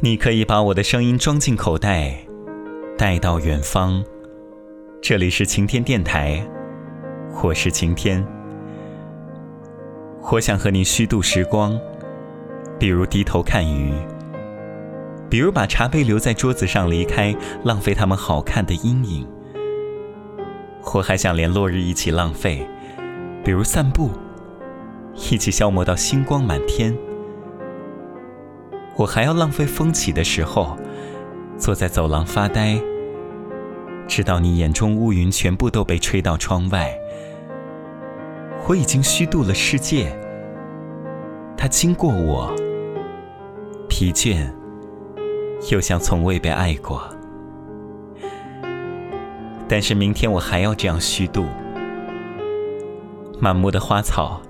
你可以把我的声音装进口袋，带到远方。这里是晴天电台，我是晴天。我想和你虚度时光，比如低头看鱼，比如把茶杯留在桌子上离开，浪费它们好看的阴影。我还想连落日一起浪费，比如散步，一起消磨到星光满天。我还要浪费风起的时候，坐在走廊发呆，直到你眼中乌云全部都被吹到窗外。我已经虚度了世界，它经过我，疲倦，又像从未被爱过。但是明天我还要这样虚度，满目的花草，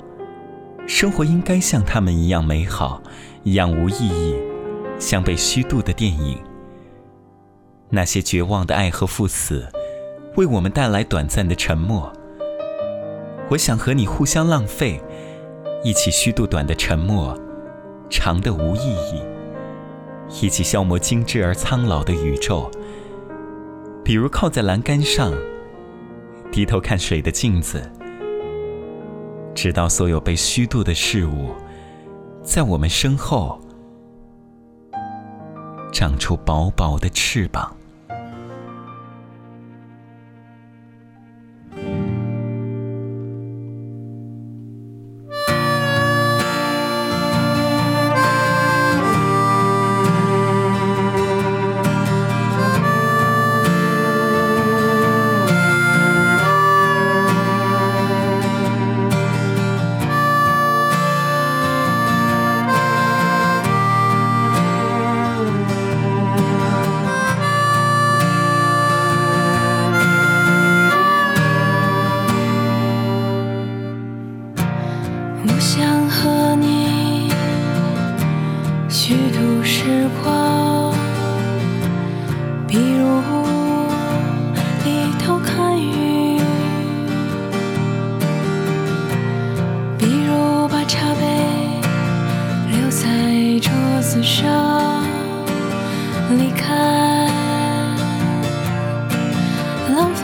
生活应该像他们一样美好。一样无意义，像被虚度的电影。那些绝望的爱和赴死，为我们带来短暂的沉默。我想和你互相浪费，一起虚度短的沉默，长的无意义。一起消磨精致而苍老的宇宙。比如靠在栏杆上，低头看水的镜子，直到所有被虚度的事物。在我们身后，长出薄薄的翅膀。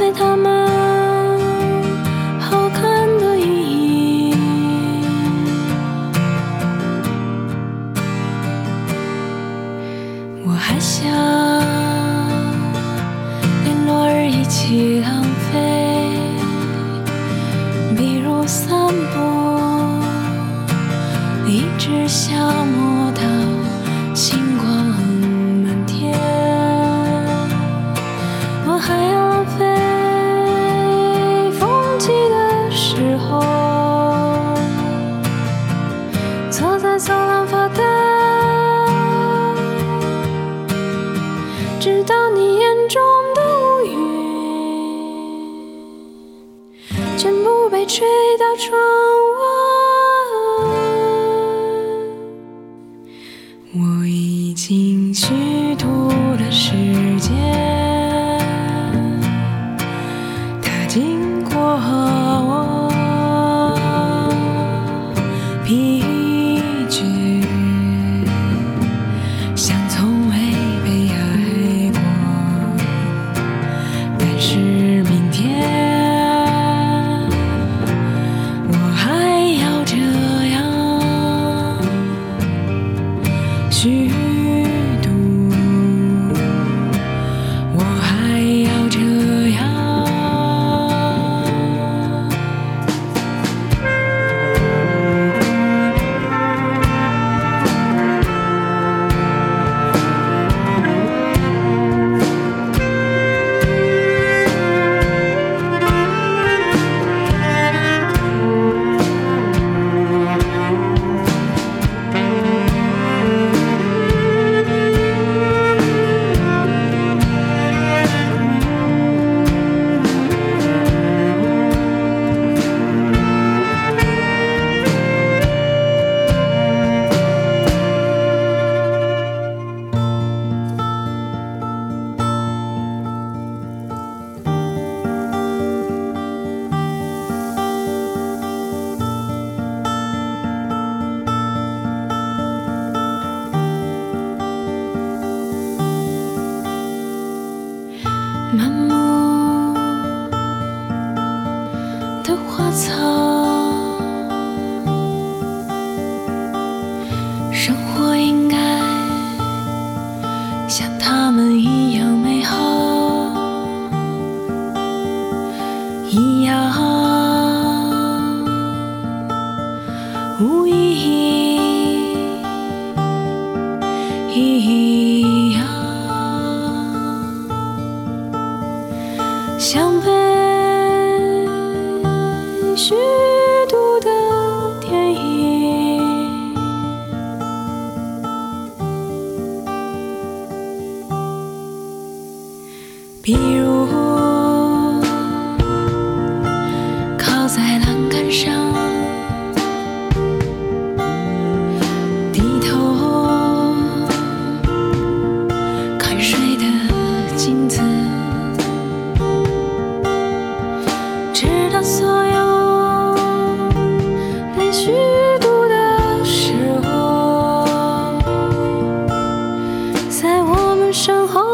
在他们。吹到窗花草。生活应该像他们一样美好。一样。无意义。比如靠在栏杆上，低头看水的镜子，直到所有被虚度的时候，在我们身后。